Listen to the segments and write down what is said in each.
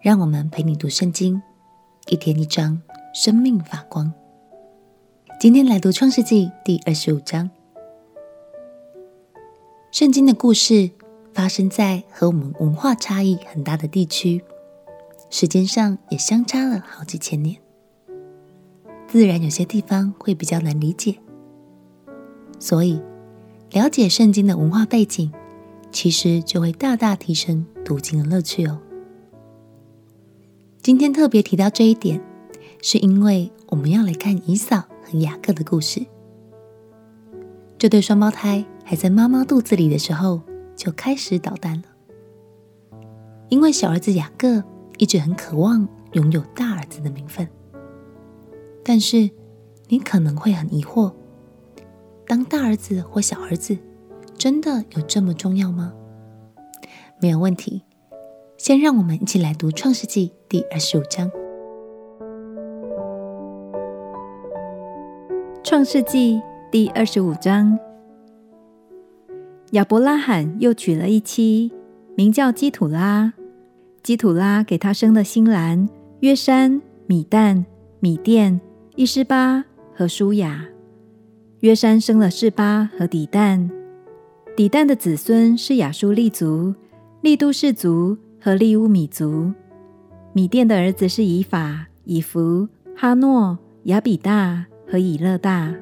让我们陪你读圣经，一天一章，生命发光。今天来读创世纪第二十五章。圣经的故事发生在和我们文化差异很大的地区，时间上也相差了好几千年，自然有些地方会比较难理解。所以，了解圣经的文化背景，其实就会大大提升读经的乐趣哦。今天特别提到这一点，是因为我们要来看以扫和雅各的故事。这对双胞胎还在妈妈肚子里的时候就开始捣蛋了，因为小儿子雅各一直很渴望拥有大儿子的名分。但是你可能会很疑惑，当大儿子或小儿子，真的有这么重要吗？没有问题，先让我们一起来读《创世纪》第二十五章。《创世纪》第二十五章，亚伯拉罕又娶了一妻，名叫基土拉。基土拉给他生了新兰、约山、米旦、米甸、伊施巴和舒雅。约山生了示巴和底旦。底旦的子孙是亚书利族、利都士族和利乌米族。米甸的儿子是以法、以弗、哈诺、亚比大和以勒大，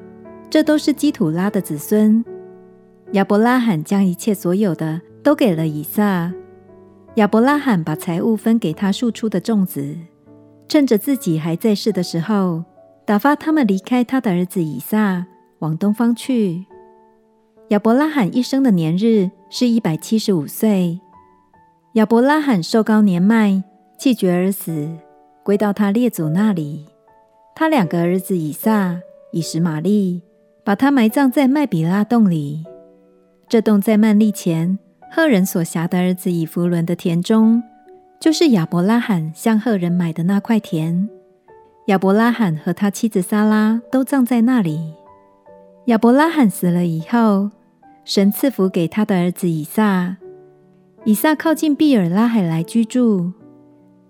这都是基土拉的子孙。亚伯拉罕将一切所有的都给了以撒。亚伯拉罕把财物分给他庶出的众子，趁着自己还在世的时候，打发他们离开他的儿子以撒，往东方去。亚伯拉罕一生的年日是一百七十五岁。亚伯拉罕寿高年迈，气绝而死，归到他列祖那里。他两个儿子以撒、以实玛利，把他埋葬在麦比拉洞里。这洞在曼利前赫人所辖的儿子以弗伦的田中，就是亚伯拉罕向赫人买的那块田。亚伯拉罕和他妻子撒拉都葬在那里。亚伯拉罕死了以后，神赐福给他的儿子以撒。以撒靠近毕尔拉海来居住。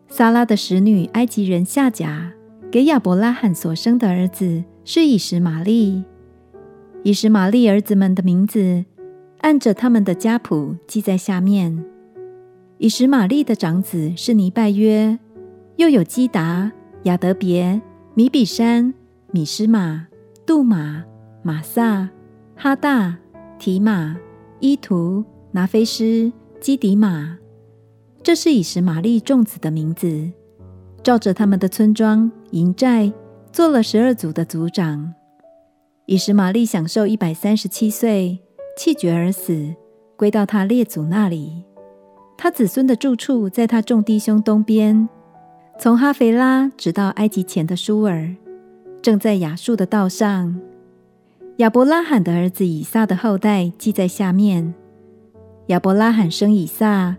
撒拉的使女埃及人夏甲给亚伯拉罕所生的儿子是以实玛利。以实玛利儿子们的名字按着他们的家谱记在下面。以实玛利的长子是尼拜约，又有基达、亚德别、米比山、米施玛、杜玛、玛撒、哈大。提玛、伊图、拿非斯、基底玛，这是以实玛利众子的名字，照着他们的村庄、营寨，做了十二族的族长。以实玛利享受一百三十七岁，气绝而死，归到他列祖那里。他子孙的住处在他众弟兄东边，从哈腓拉直到埃及前的舒尔，正在亚述的道上。亚伯拉罕的儿子以撒的后代记在下面。亚伯拉罕生以撒，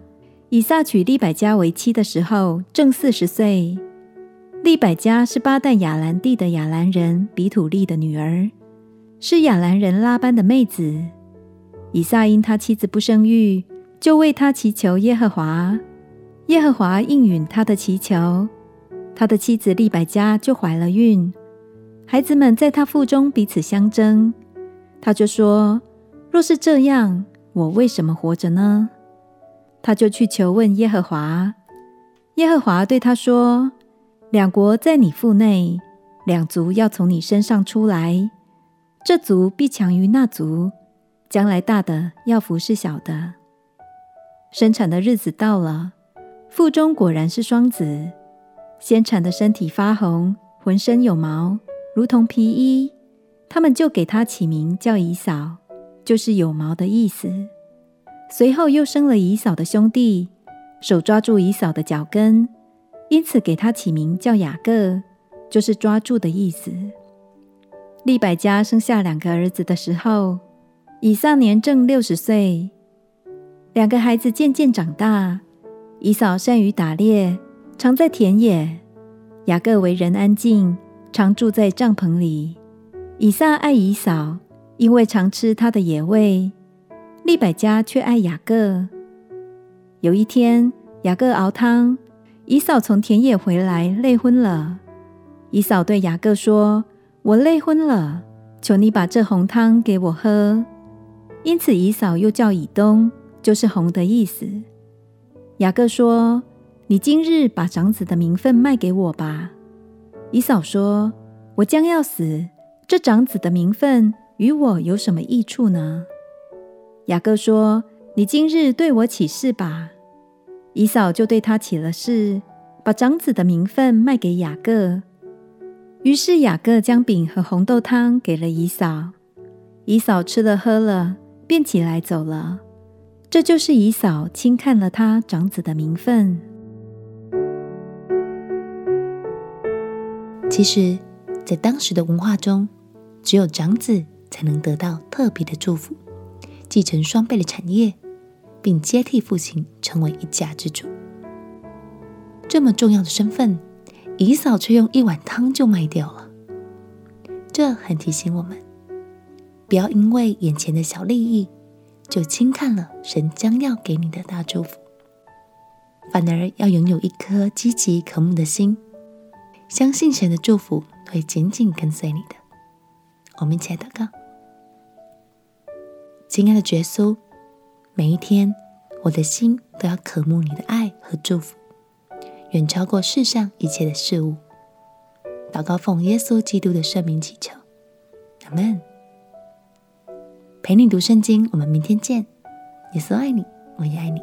以撒娶利百加为妻的时候正四十岁。利百加是巴旦亚兰地的亚兰人比土利的女儿，是亚兰人拉班的妹子。以撒因他妻子不生育，就为他祈求耶和华，耶和华应允他的祈求，他的妻子利百加就怀了孕。孩子们在他腹中彼此相争，他就说：“若是这样，我为什么活着呢？”他就去求问耶和华。耶和华对他说：“两国在你腹内，两族要从你身上出来，这族必强于那族，将来大的要服侍小的。”生产的日子到了，腹中果然是双子，先产的身体发红，浑身有毛。如同皮衣，他们就给他起名叫以扫，就是有毛的意思。随后又生了以扫的兄弟，手抓住以扫的脚跟，因此给他起名叫雅各，就是抓住的意思。利百加生下两个儿子的时候，以撒年正六十岁。两个孩子渐渐长大，以扫善于打猎，常在田野；雅各为人安静，常住在帐篷里。以撒爱以扫，因为常吃他的野味；利百加却爱雅各。有一天，雅各熬汤，以嫂从田野回来，累昏了。以嫂对雅各说：“我累昏了，求你把这红汤给我喝。”因此，以嫂又叫以东，就是红的意思。雅各说：“你今日把长子的名分卖给我吧。”以嫂说：“我将要死，这长子的名分与我有什么益处呢？”雅各说。你今日对我起誓吧。以扫就对他起了誓，把长子的名分卖给雅各。于是雅各将饼和红豆汤给了以扫。以扫吃了喝了，便起来走了。这就是以扫轻看了他长子的名分。其实，在当时的文化中，只有长子才能得到特别的祝福，继承双倍的产业。并接替父亲成为一家之主，这么重要的身份，以扫却用一碗汤就卖掉了。这很提醒我们，不要因为眼前的小利益，就轻看了神将要给你的大祝福，反而要拥有一颗积极渴慕的心，相信神的祝福会紧紧跟随你的。我们一起来祷告，亲爱的耶稣。每一天，我的心都要渴慕你的爱和祝福，远超过世上一切的事物。祷告奉耶稣基督的圣名祈求，阿门。陪你读圣经，我们明天见。耶稣爱你，我也爱你。